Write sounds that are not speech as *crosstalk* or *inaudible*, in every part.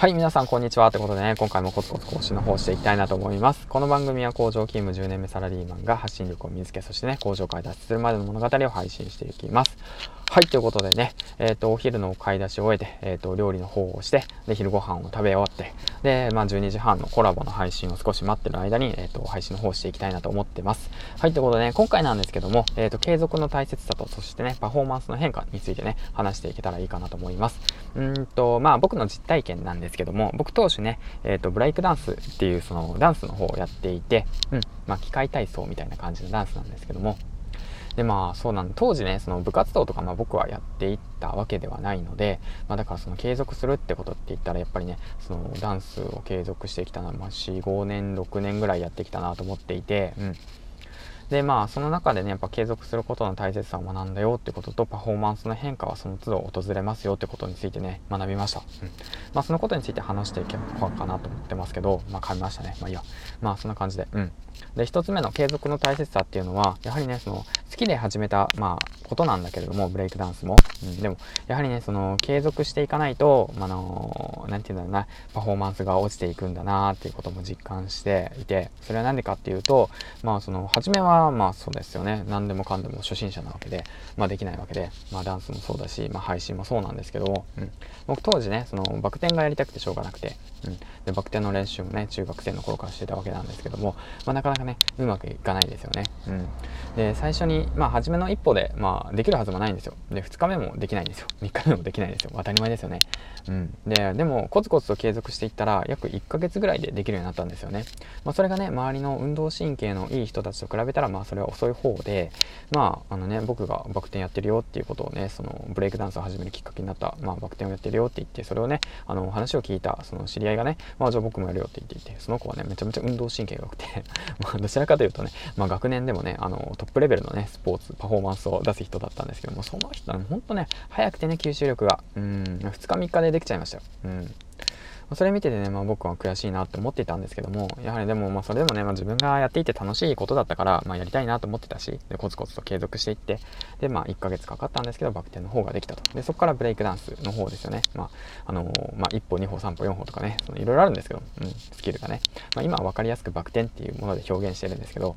はい、皆さんこんにちは。ということでね、今回もコツコツ更新の方していきたいなと思います。この番組は工場勤務10年目サラリーマンが発信力を見つけ、そしてね、工場から脱出するまでの物語を配信していきます。はい、ということでね、えっ、ー、と、お昼の買い出しを終えて、えっ、ー、と、料理の方をして、で、昼ご飯を食べ終わって、で、まあ、12時半のコラボの配信を少し待ってる間に、えっ、ー、と、配信の方をしていきたいなと思ってます。はい、ということでね、今回なんですけども、えっ、と、継続の大切さと、そしてね、パフォーマンスの変化についてね、話していけたらいいかなと思います。うんと、まあ、僕の実体験なんですけども、僕当初ね、えっ、と、ブレイクダンスっていうそのダンスの方をやっていて、うん、まあ、機械体操みたいな感じのダンスなんですけども、でまあそうなん当時ねその部活動とかまあ僕はやっていったわけではないので、まあ、だからその継続するってことって言ったらやっぱりねそのダンスを継続してきたのは、まあ、45年6年ぐらいやってきたなと思っていて、うん、でまあその中でねやっぱ継続することの大切さを学んだよってこととパフォーマンスの変化はその都度訪れますよってことについてね学びました、うん。まあ、そのことについて話していけばかなと思ってますけどまあ噛みましたね。まあいいや。まあそんな感じで。うん。で1つ目の継続の大切さっていうのはやはりねその好きで始めた、まあ、ことなんだけれどもブレイクダンスも、うん、でもやはりねその継続していかないとあの何て言うんだろうなパフォーマンスが落ちていくんだなっていうことも実感していてそれは何でかっていうとまあその初めはまあそうですよね。何でもかんでも初心者なわけで、まあ、できないわけで、まあ、ダンスもそうだし、まあ、配信もそうなんですけど、うん、僕当時ねそのバク転がやりたくてしょうがなくて、うん、でバク転の練習もね中学生の頃からしてたわけなんですけども、まあ、なかなかねうまくいかないですよね。うん、で最初にまあ初めの一歩で、まあ、できるはずもないんですよ。で2日目もできないんですよ。3日目もできないんですよ。当たり前ですよね。うん、ででもコツコツと継続していったら約1ヶ月ぐらいでできるようになったんですよね。まあ、それがね周りの運動神経のいい人たちと比べたらまあそれは遅い方でまああのね僕がバク転やってるよっていうことをねそのブレイクダンスを始めるきっかけになった、まあ、バク転をやってるよって言ってそれをねあの話を聞いたその知り合いがねまあじゃあ僕もやるよって言っていてその子はねめちゃめちゃ運動神経が良くて *laughs* まあどちらかというとね、まあ、学年でもねあのトップレベルのねスポーツパフォーマンスを出す人だったんですけどもその人はねほんとね早くてね吸収力がうん2日3日でできちゃいましたよ。うんそれ見ててね、まあ、僕は悔しいなって思っていたんですけども、やはりでも、まあ、それでもね、まあ、自分がやっていて楽しいことだったから、まあ、やりたいなと思ってたし、で、コツコツと継続していって、で、まあ、1ヶ月かかったんですけど、バク転の方ができたと。で、そこからブレイクダンスの方ですよね。まあ、あのー、まあ、1歩、2歩、3歩、4歩とかね、いろいろあるんですけど、うん、スキルがね。まあ、今は分かりやすくバク転っていうもので表現してるんですけど、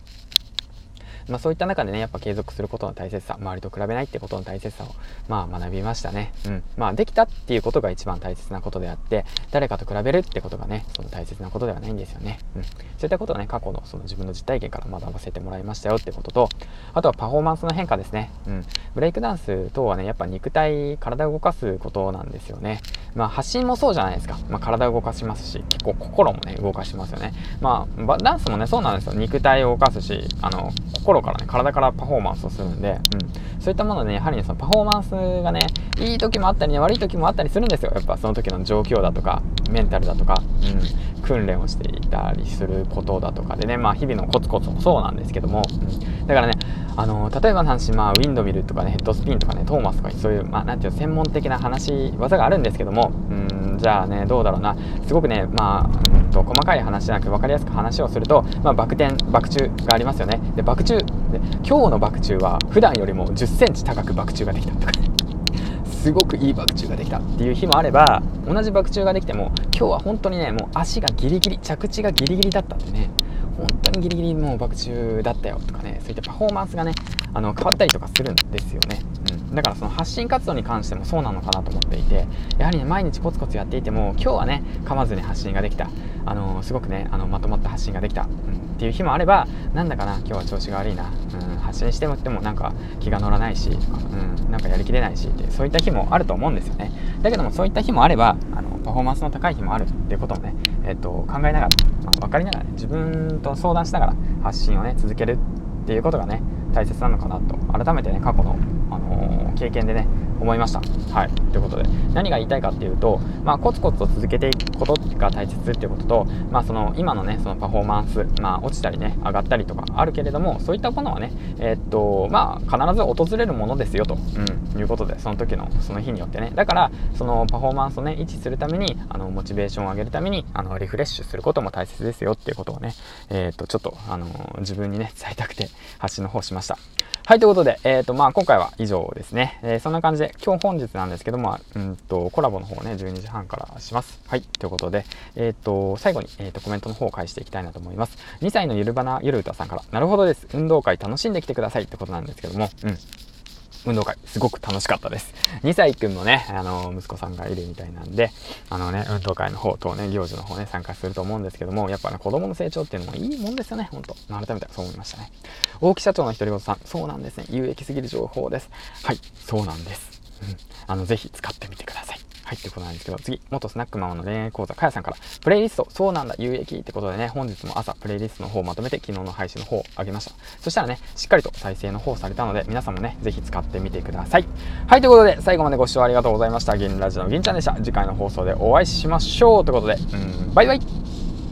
まあ、そういった中でねやっぱ継続することの大切さ周りと比べないってことの大切さをまあ学びましたね。うん。まあできたっていうことが一番大切なことであって誰かと比べるってことがねその大切なことではないんですよね。うん。そういったことをね過去のその自分の実体験から学ばせてもらいましたよってこととあとはパフォーマンスの変化ですね。うん。ブレイクダンス等はねやっぱ肉体体を動かすことなんですよね。まあ発信もそうじゃないですか、まあ、体を動かしますし結構心もね動かしますよね。まあダンスもねそうなんですよ。肉体を動かすしあの心心からね、体からパフォーマンスをするんで、うん。そういったものでね、やはりね、そのパフォーマンスがね、いい時もあったりね、悪い時もあったりするんですよ。やっぱその時の状況だとか、メンタルだとか、うん。訓練をしていたりすることだとかでね、まあ日々のコツコツもそうなんですけども、うん、だからね、あの例えばの話、まあ、ウィンドミルとかね、ヘッドスピンとかね、トーマスとかそういう、まあ、なんていう専門的な話、技があるんですけども、うん、じゃあね、どうだろうな、すごくね、まあ、うんと細かい話じゃなくて分かりやすく話をすると、まあ、バク転、バク宙がありますよね。で、バク宙、で今日のバク宙は普段よりも10センチ高くバク宙ができたとかね。*laughs* すごくいいバク宙ができたっていう日もあれば同じバク宙ができても今日は本当にねもう足がギリギリ着地がギリギリだったんでね本当にギリギリもうバク宙だったよとかねそういったパフォーマンスがねあの変わったりとかするんですよね、うん、だからその発信活動に関してもそうなのかなと思っていてやはりね毎日コツコツやっていても今日はね噛まずに発信ができた。あのー、すごくねあのまとまった発信ができた、うん、っていう日もあればなんだかな今日は調子が悪いな、うん、発信してもってもなんか気が乗らないしとか、うん、なんかやりきれないしってそういった日もあると思うんですよね。だけどもそういった日もあればあのパフォーマンスの高い日もあるっていうことをね、えーと、考えながら、まあ、分かりながらね自分と相談しながら発信をね続けるっていうことがね大切なのかなと。改めてね過去の、あのー、経験でね思いました。はい。ということで、何が言いたいかっていうと、まあ、コツコツと続けていくことが大切っていうことと、まあ、その、今のね、そのパフォーマンス、まあ、落ちたりね、上がったりとかあるけれども、そういったものはね、えー、っと、まあ、必ず訪れるものですよと、うん、いうことで、その時の、その日によってね。だから、そのパフォーマンスをね、維持するために、あの、モチベーションを上げるために、あの、リフレッシュすることも大切ですよっていうことをね、えー、っと、ちょっと、あの、自分にね、伝えたくて、発信の方しました。はい、ということで、えっ、ー、と、まあ、今回は以上ですね。えー、そんな感じで、今日本日なんですけども、うんと、コラボの方ね、12時半からします。はい、ということで、えっ、ー、と、最後に、えっ、と、コメントの方を返していきたいなと思います。2歳のゆるばなゆるうたさんから、なるほどです。運動会楽しんできてくださいってことなんですけども、うん。運動会、すごく楽しかったです。2歳くんもね、あの、息子さんがいるみたいなんで、あのね、運動会の方とね、行事の方ね、参加すると思うんですけども、やっぱね、子供の成長っていうのもいいもんですよね、ほんと。改めてそう思いましたね。大木社長の独り言さん、そうなんですね。有益すぎる情報です。はい、そうなんです。うん。あの、ぜひ使ってみてください。入、ってこないんですけど、次、元スナックママの恋愛講座、かやさんから、プレイリスト、そうなんだ、有益ってことでね、本日も朝、プレイリストの方をまとめて、昨日の配信の方を上げました。そしたらね、しっかりと再生の方されたので、皆さんもね、ぜひ使ってみてください。はい、ということで、最後までご視聴ありがとうございました。銀ラジオの銀ちゃんでした。次回の放送でお会いしましょう。ということで、うん、バイバイ